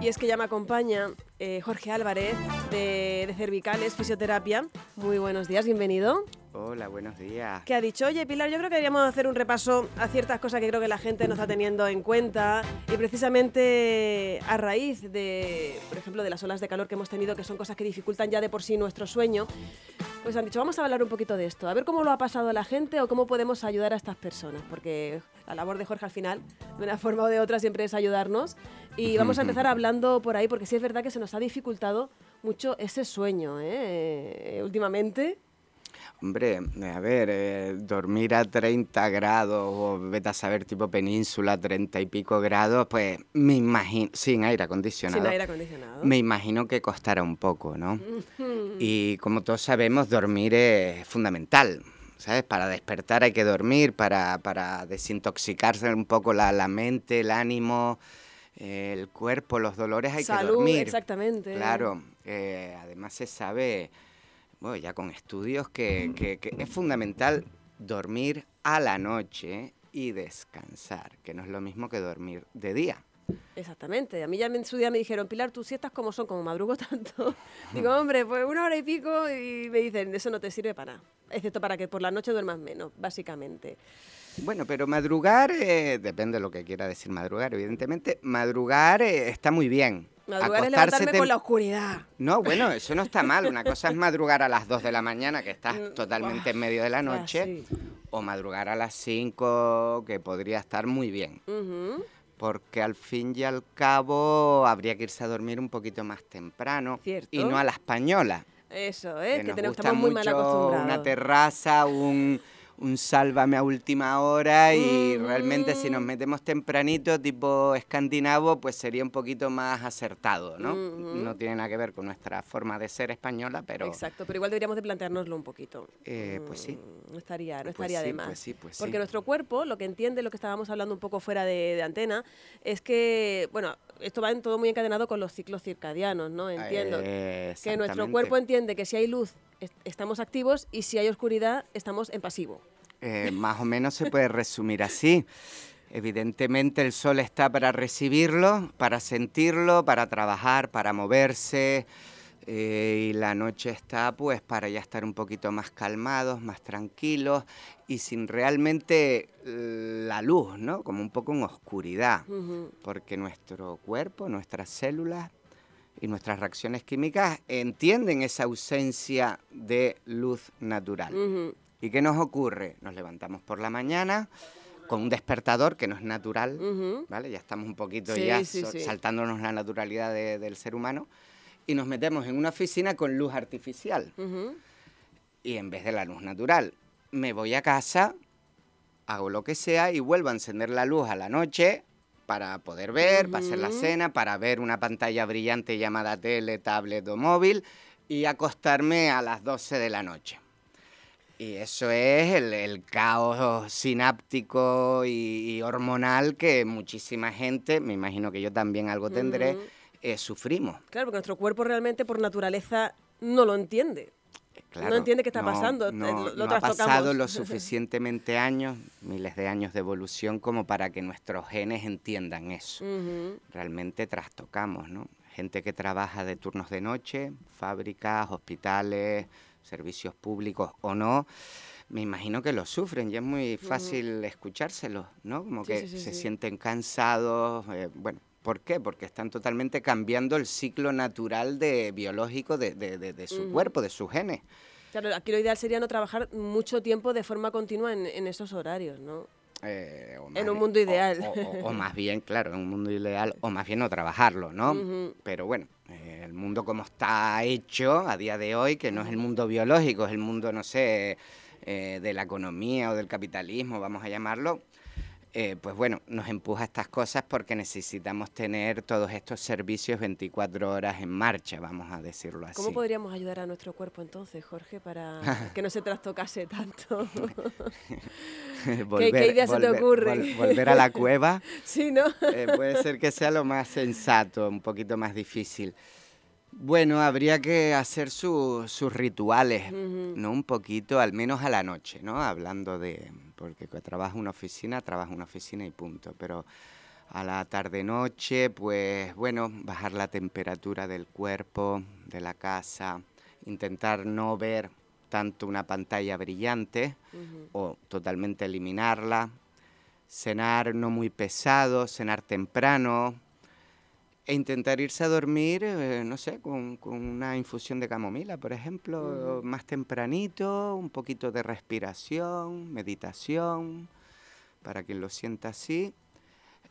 Y es que ya me acompaña eh, Jorge Álvarez de, de Cervicales, Fisioterapia. Muy buenos días, bienvenido. Hola, buenos días. Que ha dicho, oye Pilar, yo creo que deberíamos hacer un repaso a ciertas cosas que creo que la gente no está teniendo en cuenta y precisamente a raíz de, por ejemplo, de las olas de calor que hemos tenido, que son cosas que dificultan ya de por sí nuestro sueño, pues han dicho, vamos a hablar un poquito de esto, a ver cómo lo ha pasado la gente o cómo podemos ayudar a estas personas, porque la labor de Jorge al final, de una forma o de otra, siempre es ayudarnos. Y vamos a empezar hablando por ahí, porque sí es verdad que se nos ha dificultado mucho ese sueño, ¿eh? últimamente. Hombre, a ver, eh, dormir a 30 grados o vete a saber tipo península, 30 y pico grados, pues me imagino, sin aire acondicionado. Sin aire acondicionado. Me imagino que costará un poco, ¿no? Y como todos sabemos, dormir es fundamental. ¿Sabes? Para despertar hay que dormir, para, para desintoxicarse un poco la, la mente, el ánimo, eh, el cuerpo, los dolores hay Salud, que dormir. exactamente. Claro, eh, además se sabe bueno, ya con estudios que, que, que, es fundamental dormir a la noche y descansar, que no es lo mismo que dormir de día. Exactamente. A mí ya en su día me dijeron, Pilar, tus siestas como son, como madrugo tanto. Digo, hombre, pues una hora y pico y me dicen, eso no te sirve para nada, excepto para que por la noche duermas menos, básicamente. Bueno, pero madrugar, eh, depende de lo que quiera decir madrugar, evidentemente, madrugar eh, está muy bien. Madrugar es levantarme con la oscuridad. No, bueno, eso no está mal. Una cosa es madrugar a las 2 de la mañana, que estás totalmente en medio de la noche, sí. o madrugar a las 5, que podría estar muy bien. Uh -huh. Porque al fin y al cabo habría que irse a dormir un poquito más temprano Cierto. y no a la española. Eso, ¿eh? que, que nos tenemos, gusta estamos muy mucho mal acostumbrados. una terraza, un, un sálvame a última hora y Mm. realmente si nos metemos tempranito, tipo escandinavo, pues sería un poquito más acertado, ¿no? Ujú. No tiene nada que ver con nuestra forma de ser española, pero... Exacto, pero igual deberíamos de planteárnoslo un poquito. Eh, pues sí. Mm, No estaría, no Pues estaría sí, de más. pues sí, pues Porque sí. nuestro cuerpo, lo que entiende, lo que estábamos hablando un poco fuera de, de antena, es que, bueno, esto va en todo muy encadenado con los ciclos circadianos, ¿no? Entiendo. Eh, que nuestro cuerpo entiende que si hay luz est- estamos activos y si hay oscuridad estamos en pasivo. Eh, más o menos se puede resumir así. Evidentemente el sol está para recibirlo, para sentirlo, para trabajar, para moverse. eh, y la noche está pues para ya estar un poquito más calmados, más tranquilos y sin realmente eh, la luz, ¿no? Como un poco en oscuridad. Porque nuestro cuerpo, nuestras células y nuestras reacciones químicas entienden esa ausencia de luz natural. ¿Y qué nos ocurre? Nos levantamos por la mañana con un despertador que no es natural. ¿vale? Ya estamos un poquito Sí, ya sí, so- sí. saltándonos la naturalidad de- del ser humano y nos metemos en una oficina con luz artificial y en vez de la luz natural me voy a casa, hago lo que sea y vuelvo a encender la luz a la noche para poder ver, para hacer la cena, para ver una pantalla brillante llamada tele, tablet o móvil y acostarme a las 12 de la noche. Y eso es el, el caos sináptico y, y hormonal que muchísima gente, me imagino que yo también algo tendré, eh, sufrimos. Claro, porque nuestro cuerpo realmente por naturaleza no lo entiende. Claro, entiende qué está no- pasando, No, eh, lo- lo no ha pasado trastocamos. lo suficientemente años, miles de años de evolución como para que nuestros genes entiendan eso. Realmente trastocamos, ¿no? Gente que trabaja de turnos de noche, fábricas, hospitales, servicios públicos o no, me imagino que lo sufren y es muy fácil escuchárselos, ¿no? Como Sí, que sí, sí, se sienten cansados, eh, bueno. ¿Por qué? Porque están totalmente cambiando el ciclo natural de, biológico de, de- de- de su cuerpo, de sus genes. Claro, aquí lo ideal sería no trabajar mucho tiempo de forma continua en, en esos horarios, ¿no? Eh, o En un mundo ideal. O, o- o más bien, claro, en un mundo ideal, o más bien no trabajarlo, ¿no? Pero bueno, eh, el mundo como está hecho a día de hoy, que no es el mundo biológico, es el mundo, no sé, eh, de la economía o del capitalismo, vamos a llamarlo, eh, pues bueno, nos empuja a estas cosas porque necesitamos tener todos estos servicios 24 horas en marcha, vamos a decirlo así. ¿Cómo podríamos ayudar a nuestro cuerpo entonces, Jorge, para que no se trastocase tanto? Volver- qué idea se te ocurre? vol- volver a la cueva. sí, ¿no? Eh, puede ser que sea lo más sensato, un poquito más difícil. Bueno, habría que hacer su- sus rituales. ¿no? Un poquito, al menos a la noche, ¿no? Hablando de... Porque que trabaja una oficina, trabaja una oficina y punto. Pero a la tarde-noche, pues bueno, bajar la temperatura del cuerpo, de la casa, intentar no ver tanto una pantalla brillante o totalmente eliminarla, cenar no muy pesado, cenar temprano e intentar irse a dormir, eh, no sé, con, una infusión de camomila, por ejemplo, más tempranito, un poquito de respiración, meditación, para quien lo sienta así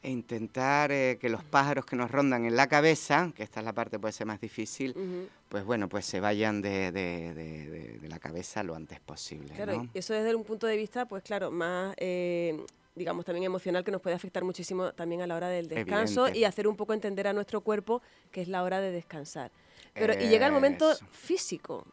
e intentar eh, que los pájaros que nos rondan en la cabeza, que esta es la parte puede ser más difícil, pues bueno, pues se vayan de, de, de, la cabeza lo antes posible. Claro, eso desde un punto de vista, pues claro, más... Eh, digamos, también emocional que nos puede afectar muchísimo también a la hora del descanso y hacer un poco entender a nuestro cuerpo que es la hora de descansar. Pero, y llega el momento físico.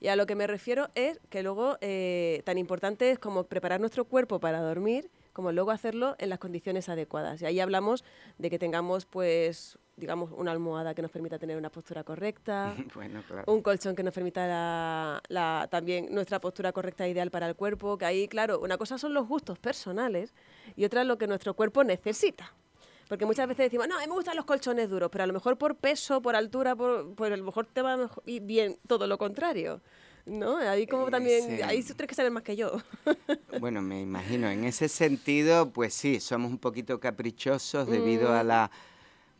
Y a lo que me refiero es que luego eh, tan importante es como preparar nuestro cuerpo para dormir, como luego hacerlo en las condiciones adecuadas. Y ahí hablamos de que tengamos, pues, digamos, una almohada que nos permita tener una postura correcta, un colchón que nos permita la, también nuestra postura correcta e ideal para el cuerpo, que ahí, claro, una cosa son los gustos personales y otra es lo que nuestro cuerpo necesita. Porque muchas veces decimos, no, me gustan los colchones duros, pero a lo mejor por peso, por altura, por, pues a lo mejor te va a ir bien todo lo contrario. ¿no? Ahí como también, ahí tú tienes que saber más que yo. bueno, me imagino, en ese sentido, pues sí, somos un poquito caprichosos debido a mm. la...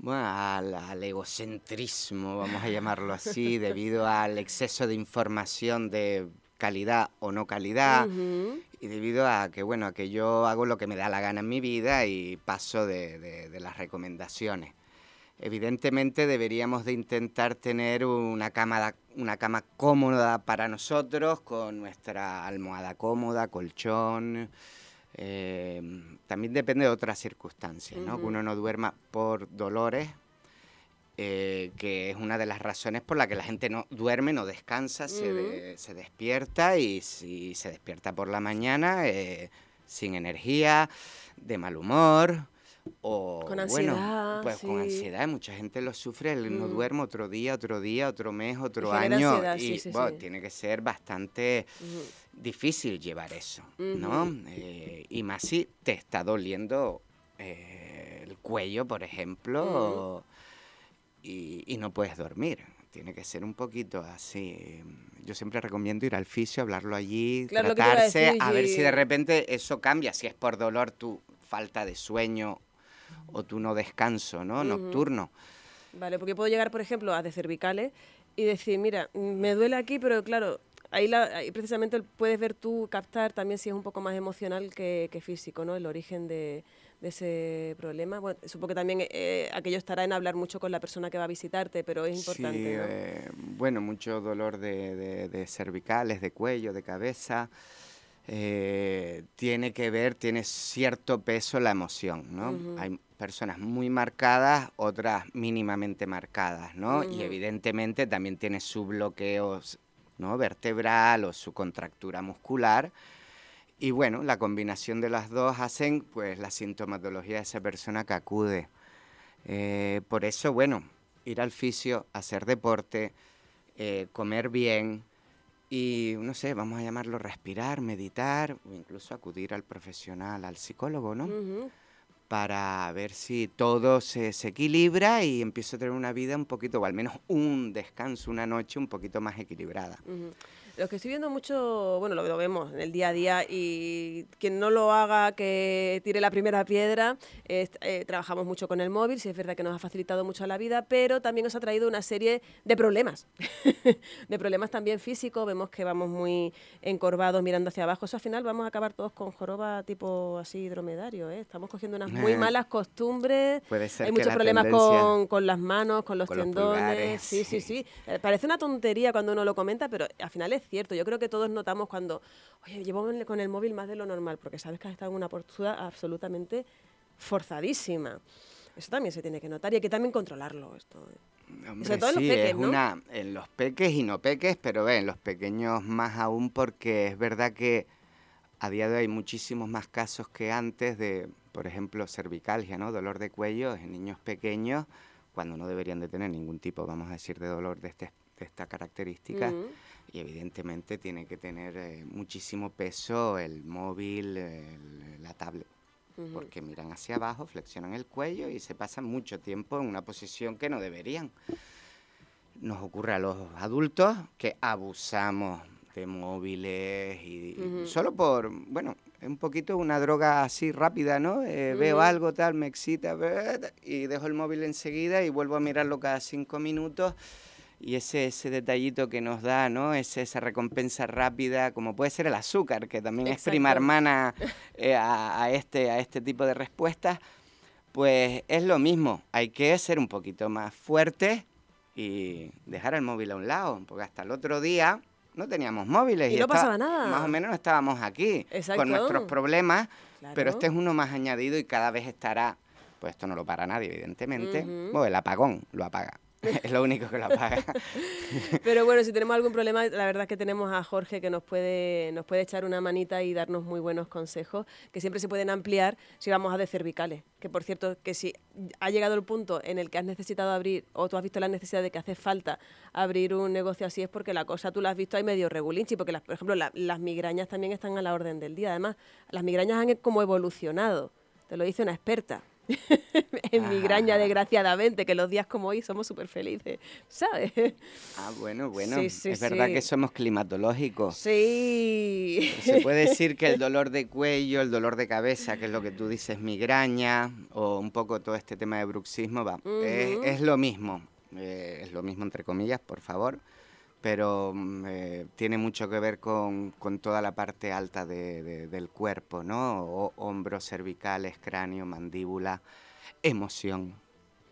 Bueno, al, egocentrismo, vamos a llamarlo así, debido al exceso de información de calidad o no calidad, y debido a que, bueno, a que yo hago lo que me da la gana en mi vida y paso de las recomendaciones. Evidentemente deberíamos de intentar tener una cama, una cama cómoda para nosotros, con nuestra almohada cómoda, colchón. Eh, también depende de otras circunstancias, ¿no? Que uno no duerma por dolores, eh, que es una de las razones por la que la gente no duerme, no descansa, se, despierta y si se despierta por la mañana eh, sin energía, de mal humor o con ansiedad, pues con ansiedad, mucha gente lo sufre, no mm. duerme otro día, otro día, otro mes, otro año y tiene que ser bastante difícil llevar eso, ¿no? Eh, y más si te está doliendo eh, el cuello, por ejemplo, y, no puedes dormir. Tiene que ser un poquito así. Yo siempre recomiendo ir al fisio, hablarlo allí, tratarse, a, ver si de repente eso cambia. Si es por dolor, tu falta de sueño o tu no descanso ¿no? nocturno. Vale, porque puedo llegar, por ejemplo, a de cervicales y decir, mira, me duele aquí, pero claro, ahí, precisamente puedes ver tú, captar también si es un poco más emocional que, físico, ¿no? El origen de, ese problema. Bueno, supongo que también eh, aquello estará en hablar mucho con la persona que va a visitarte, pero es importante. Sí, eh, bueno, mucho dolor de, de cervicales, de cuello, de cabeza. Eh, tiene que ver, tiene cierto peso la emoción, ¿no? Hay personas muy marcadas, otras mínimamente marcadas, ¿no? Y evidentemente también tiene su bloqueo ¿no? vertebral o su contractura muscular. Y bueno, la combinación de las dos hacen pues la sintomatología de esa persona que acude. Eh, por eso, bueno, ir al fisio, hacer deporte, eh, comer bien, y, no sé, vamos a llamarlo respirar, meditar o incluso acudir al profesional, al psicólogo, ¿no? Para ver si todo se, se, equilibra y empiezo a tener una vida un poquito, o al menos un descanso, una noche un poquito más equilibrada. Lo que estoy viendo mucho, bueno, lo, vemos en el día a día y quien no lo haga, que tire la primera piedra. Eh, trabajamos mucho con el móvil, sí es verdad que nos ha facilitado mucho la vida, pero también nos ha traído una serie de problemas, de problemas también físicos. Vemos que vamos muy encorvados mirando hacia abajo. Eso al final vamos a acabar todos con joroba tipo así dromedario. ¿eh? Estamos cogiendo unas muy malas costumbres. Puede ser Hay muchos problemas con, con, las manos, con los tendones. sí, sí, sí, eh, Parece una tontería cuando uno lo comenta, pero al final es cierto. Yo creo que todos notamos cuando, oye, llevo con el móvil más de lo normal, porque sabes que has estado en una postura absolutamente forzadísima. Eso también se tiene que notar y hay que también controlarlo. Esto. Hombre, Sobre todo en los peques, Una, en los peques y no peques, pero en los pequeños más aún porque es verdad que a día de hoy hay muchísimos más casos que antes de, por ejemplo, cervicalgia, ¿no? Dolor de cuello en niños pequeños, cuando no deberían de tener ningún tipo, vamos a decir, de dolor de, este, de esta característica y evidentemente tiene que tener eh, muchísimo peso el móvil, la tablet. porque miran hacia abajo, flexionan el cuello y se pasan mucho tiempo en una posición que no deberían. Nos ocurre a los adultos que abusamos de móviles y, solo por, bueno, un poquito una droga así rápida, ¿no? Eh, veo algo tal, me excita y dejo el móvil enseguida y vuelvo a mirarlo cada cinco minutos y ese, ese detallito que nos da, ¿no? esa recompensa rápida, como puede ser el azúcar, que también es prima hermana eh, a, este, a este tipo de respuestas, pues es lo mismo. Hay que ser un poquito más fuerte y dejar el móvil a un lado, porque hasta el otro día no teníamos móviles. Y, no pasaba nada. Más o menos estábamos aquí con nuestros problemas, pero este es uno más añadido y cada vez estará, pues esto no lo para nadie, evidentemente, bueno, el apagón lo apaga. es lo único que lo apaga. Pero bueno, si tenemos algún problema, la verdad es que tenemos a Jorge que nos puede, nos puede echar una manita y darnos muy buenos consejos, que siempre se pueden ampliar si vamos a de cervicales. Que por cierto, que si ha llegado el punto en el que has necesitado abrir, o tú has visto la necesidad de que hace falta abrir un negocio así, es porque la cosa tú la has visto ahí medio regulinchi, porque las, por ejemplo las migrañas también están a la orden del día. Además, las migrañas han como evolucionado. Te lo dice una experta. en migraña, desgraciadamente, que los días como hoy somos súper felices, ¿sabes? Ah, bueno, bueno. es verdad que somos climatológicos. Sí. Se puede decir que el dolor de cuello, el dolor de cabeza, que es lo que tú dices, migraña, o un poco todo este tema de bruxismo, va, es, lo mismo. Eh, es lo mismo, entre comillas, por favor pero mm, eh, tiene mucho que ver con, toda la parte alta del cuerpo, ¿no? hombros, cervicales, cráneo, mandíbula, emoción.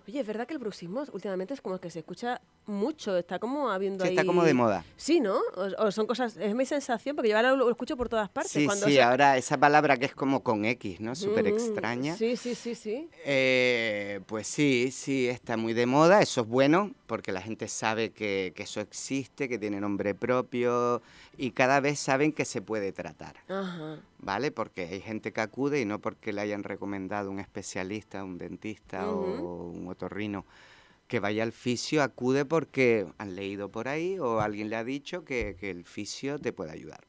Oye, es verdad que el bruxismo últimamente es como que se escucha mucho, está como habiendo sí, está como de moda. Sí, ¿no? O, son cosas, es mi sensación, porque yo ahora lo, escucho por todas partes. Sí, sí, ahora esa palabra que es como con X, ¿no? Súper extraña. Sí, sí, sí, sí. Eh, pues sí, sí, está muy de moda, eso es bueno, porque la gente sabe que, que, eso existe, que tiene nombre propio, y cada vez saben que se puede tratar. Ajá. ¿Vale? Porque hay gente que acude y no porque le hayan recomendado un especialista, un dentista o un otorrino que vaya al fisio, acude porque han leído por ahí o alguien le ha dicho que, el fisio te puede ayudar.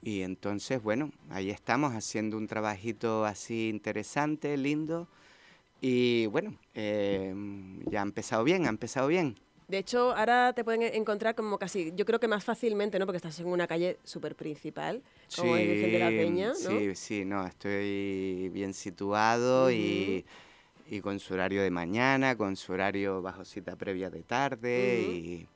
Y entonces, bueno, ahí estamos haciendo un trabajito así interesante, lindo. Y bueno, eh, ya ha empezado bien, ha empezado bien. De hecho, ahora te pueden encontrar como casi, yo creo que más fácilmente, ¿no? Porque estás en una calle súper principal, como sí, de la Peña, ¿no? Sí, sí, no, estoy bien situado y y con su horario de mañana, con su horario bajo cita previa de tarde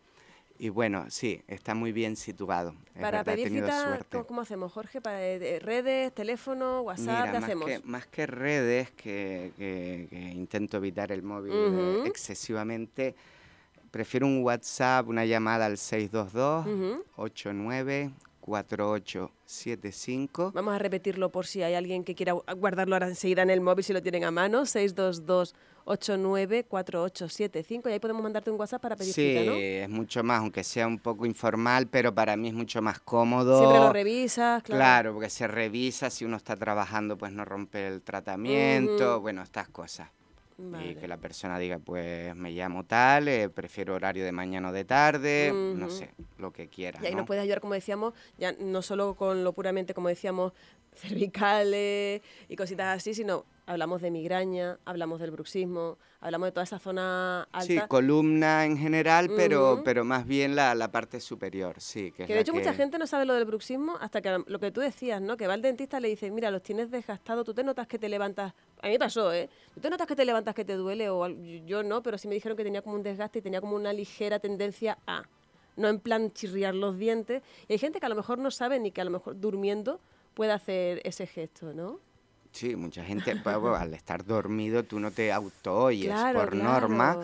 y, bueno, sí, está muy bien situado. Para pedir cita, ¿cómo, hacemos, Jorge? ¿Para redes, teléfono, WhatsApp? ¿Qué más hacemos? Que, más que redes, que, intento evitar el móvil eh, excesivamente, prefiero un WhatsApp, una llamada al 622 89 4875. Vamos a repetirlo por si hay alguien que quiera guardarlo ahora enseguida en el móvil si lo tienen a mano. 622 894875 y ahí podemos mandarte un WhatsApp para pedir sí, ¿no? es mucho más, aunque sea un poco informal, pero para mí es mucho más cómodo. Siempre lo revisas, claro. Claro, porque se revisa, si uno está trabajando, pues no rompe el tratamiento, bueno, estas cosas. Y que la persona diga, pues me llamo tal, eh, prefiero horario de mañana o de tarde, no sé, lo que quiera. Y ahí nos puedes ayudar, como decíamos, ya no solo con lo puramente, como decíamos, cervicales y cositas así, sino hablamos de migraña, hablamos del bruxismo, hablamos de toda esa zona alta. Sí, columna en general, pero, pero más bien la, la, parte superior, sí. Que, de hecho mucha gente no sabe lo del bruxismo hasta que lo que tú decías, ¿no? Que va al dentista y le dice, mira, los tienes desgastados, tú te notas que te levantas, a mí pasó, ¿eh? Tú notas que te levantas que te duele o yo no, pero sí me dijeron que tenía como un desgaste y tenía como una ligera tendencia a, no en plan chirriar los dientes. Y hay gente que a lo mejor no sabe ni que a lo mejor durmiendo puede hacer ese gesto, ¿no? Sí, mucha gente, pues, al estar dormido tú no te auto oyes por norma.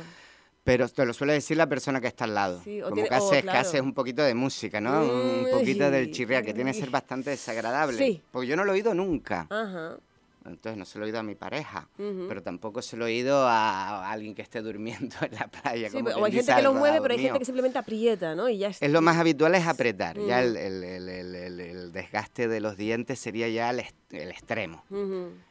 Pero te lo suele decir la persona que está al lado. Como que, haces, que haces un poquito de música, ¿no? un poquito del chirriar, que tiene que ser bastante desagradable. Sí. Porque yo no lo he oído nunca. Ajá. Entonces no se lo he oído a mi pareja, pero tampoco se lo he oído a, alguien que esté durmiendo en la playa. Sí, o hay gente que lo mueve, pero hay gente que simplemente aprieta, ¿no? Y ya es... lo más habitual es apretar. Ya el, el, el, desgaste de los dientes sería ya el, extremo.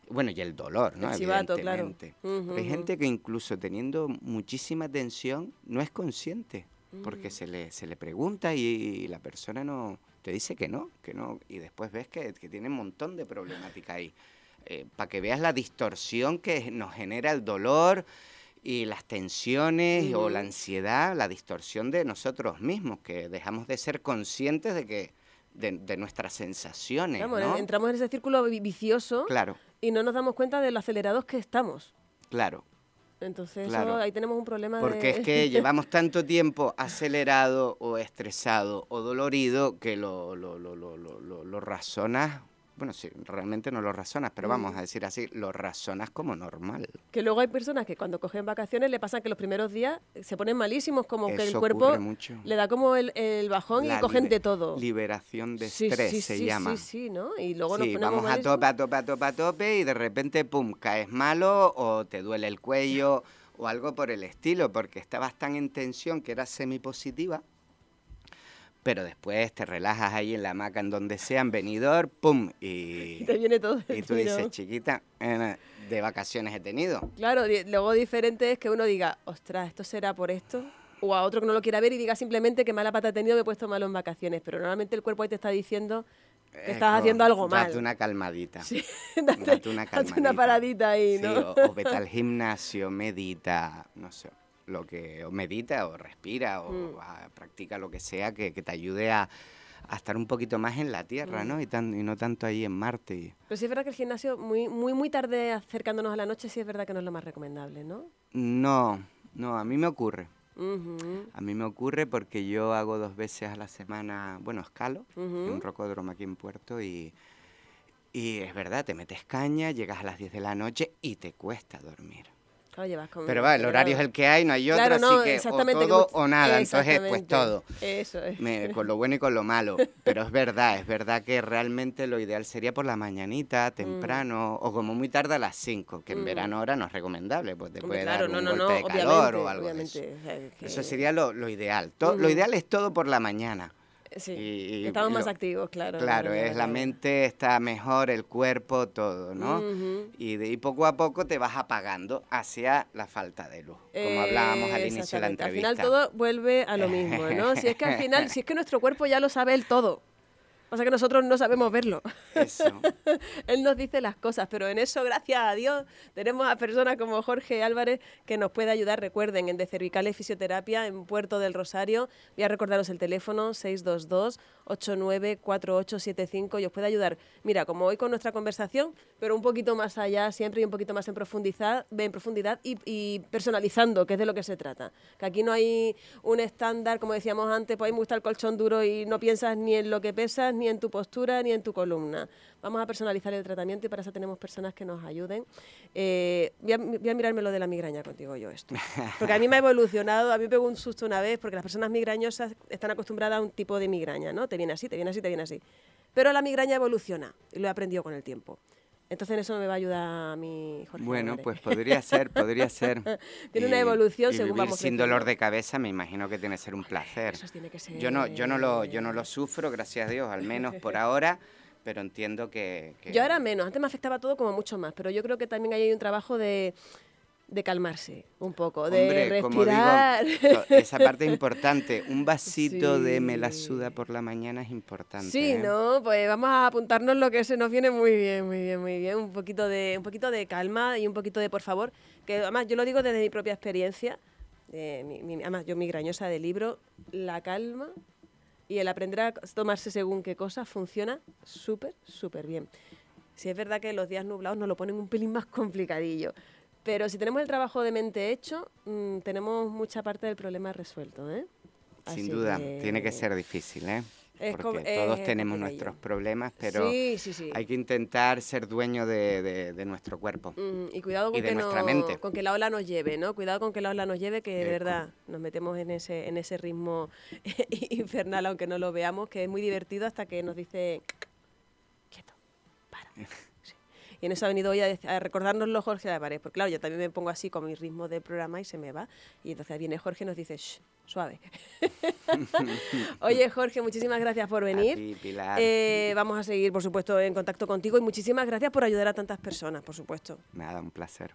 Bueno, y el dolor, ¿no? Evidentemente. claro. hay gente que incluso teniendo muchísima tensión no es consciente, porque se le, se le pregunta y, la persona no te dice que no, que no, y después ves que, que tiene un montón de problemática ahí. Eh, para que veas la distorsión que nos genera el dolor y las tensiones o la ansiedad, la distorsión de nosotros mismos, que dejamos de ser conscientes de que de, nuestras sensaciones. Entramos en ese círculo vicioso claro. y no nos damos cuenta de lo acelerados que estamos. Claro. Entonces ahí tenemos un problema Porque es que llevamos tanto tiempo acelerado o estresado o dolorido que lo, lo, lo, lo, lo, lo razonas bueno, sí, realmente no lo razonas, pero vamos a decir así, lo razonas como normal. Que luego hay personas que cuando cogen vacaciones le pasa que los primeros días se ponen malísimos, como que el cuerpo le da como el, bajón y cogen de todo. Liberación de estrés se llama. Sí, sí, ¿no? Y luego nos ponemos vamos a tope, a tope, a tope, a tope y de repente, pum, caes malo o te duele el cuello o algo por el estilo, porque estabas tan en tensión que eras semipositiva pero después te relajas ahí en la hamaca, en donde sea, en venidor, ¡pum! Y, te viene todo. Y tú dices, chiquita, de vacaciones he tenido. Claro, luego diferente es que uno diga, ostras, ¿esto será por esto? O a otro que no lo quiera ver y diga simplemente que mala pata he tenido, me he puesto malo en vacaciones. Pero normalmente el cuerpo ahí te está diciendo que estás haciendo algo mal. Date una calmadita. Sí, date, una calmadita. Date una paradita ahí, ¿no? Sí, o vete al gimnasio, medita, no sé lo que medita o respira o mm. practica lo que sea que, te ayude a, estar un poquito más en la Tierra, ¿no? Mm. Y, tan, y no tanto ahí en Marte. Pero sí es verdad que el gimnasio muy, muy, muy tarde acercándonos a la noche sí es verdad que no es lo más recomendable, ¿no? No, no, a mí me ocurre. A mí me ocurre porque yo hago dos veces a la semana, bueno, escalo, en un rocódromo aquí en Puerto y, y es verdad, te metes caña, llegas a las 10 de la noche y te cuesta dormir. Pero va, el horario es el que hay, no hay otro, así que o todo o nada, entonces pues todo. Eso es. con lo bueno y con lo malo. Pero es verdad, es verdad que realmente lo ideal sería por la mañanita, mm. temprano, o como muy tarde a las 5, que en mm. verano ahora no es recomendable, pues te puede dar un golpe de calor o algo eso. eso. sería lo, ideal. Lo ideal es todo por la mañana. Sí, estamos más activos, claro. Claro, es la mente está mejor, el cuerpo, todo, ¿no? y, de, poco a poco te vas apagando hacia la falta de luz, como hablábamos al inicio de la entrevista. Al final todo vuelve a lo mismo, ¿no? Si es que al final, si es que nuestro cuerpo ya lo sabe el todo. O sea que nosotros no sabemos verlo. Eso. Él nos dice las cosas, pero en eso, gracias a Dios, tenemos a personas como Jorge Álvarez que nos puede ayudar. Recuerden, en De Cervicales Fisioterapia, en Puerto del Rosario, voy a recordaros el teléfono 622 894875 y os puede ayudar. Mira, como hoy con nuestra conversación, pero un poquito más allá siempre y un poquito más en profundidad, en profundidad y, personalizando, que es de lo que se trata. Que aquí no hay un estándar, como decíamos antes, pues me gusta el colchón duro y no piensas ni en lo que pesas, ni en tu postura, ni en tu columna. Vamos a personalizar el tratamiento y para eso tenemos personas que nos ayuden. Eh, voy, a, mirarme lo de la migraña contigo yo esto. Porque a mí me ha evolucionado, a mí me pegó un susto una vez, porque las personas migrañosas están acostumbradas a un tipo de migraña, ¿no? Te viene así, te viene así, te viene así. Pero la migraña evoluciona y lo he aprendido con el tiempo. Entonces en eso me va a ayudar a mi Jorge. Bueno, pues podría ser, podría ser. tiene una evolución según vamos sin dolor de cabeza, me imagino que tiene que ser un placer. Eso tiene que ser. Yo no, yo no lo, yo no lo sufro, gracias a Dios, al menos por ahora pero entiendo que, Yo ahora menos, antes me afectaba todo como mucho más, pero yo creo que también hay un trabajo de, de calmarse un poco, de respirar. esa parte es importante. Un vasito de melasuda por la mañana es importante. Sí, ¿eh? ¿no? Pues vamos a apuntarnos lo que se nos viene muy bien, muy bien, muy bien. Un poquito de, un poquito de calma y un poquito de por favor. Que además yo lo digo desde mi propia experiencia. además, yo migrañosa de libro, la calma y el aprender a tomarse según qué cosa funciona súper, súper bien. Si es verdad que los días nublados nos lo ponen un pelín más complicadillo, pero si tenemos el trabajo de mente hecho, mm, tenemos mucha parte del problema resuelto. ¿eh? Sin duda, tiene que ser difícil, ¿eh? porque todos tenemos nuestros problemas, pero hay que intentar ser dueño de, nuestro cuerpo. y cuidado con, que no, con que la ola nos lleve, ¿no? Cuidado con que la ola nos lleve, que de verdad nos metemos en ese, en ese ritmo infernal, aunque no lo veamos, que es muy divertido hasta que nos dice, quieto, para. Y en eso ha venido hoy a, a recordárnoslo Jorge Álvarez, porque claro, yo también me pongo así con mi ritmo de programa y se me va. Y entonces viene Jorge y nos dice, Shh, suave. Oye, Jorge, muchísimas gracias por venir. Eh, vamos a seguir, por supuesto, en contacto contigo y muchísimas gracias por ayudar a tantas personas, por supuesto. Nada, un placer.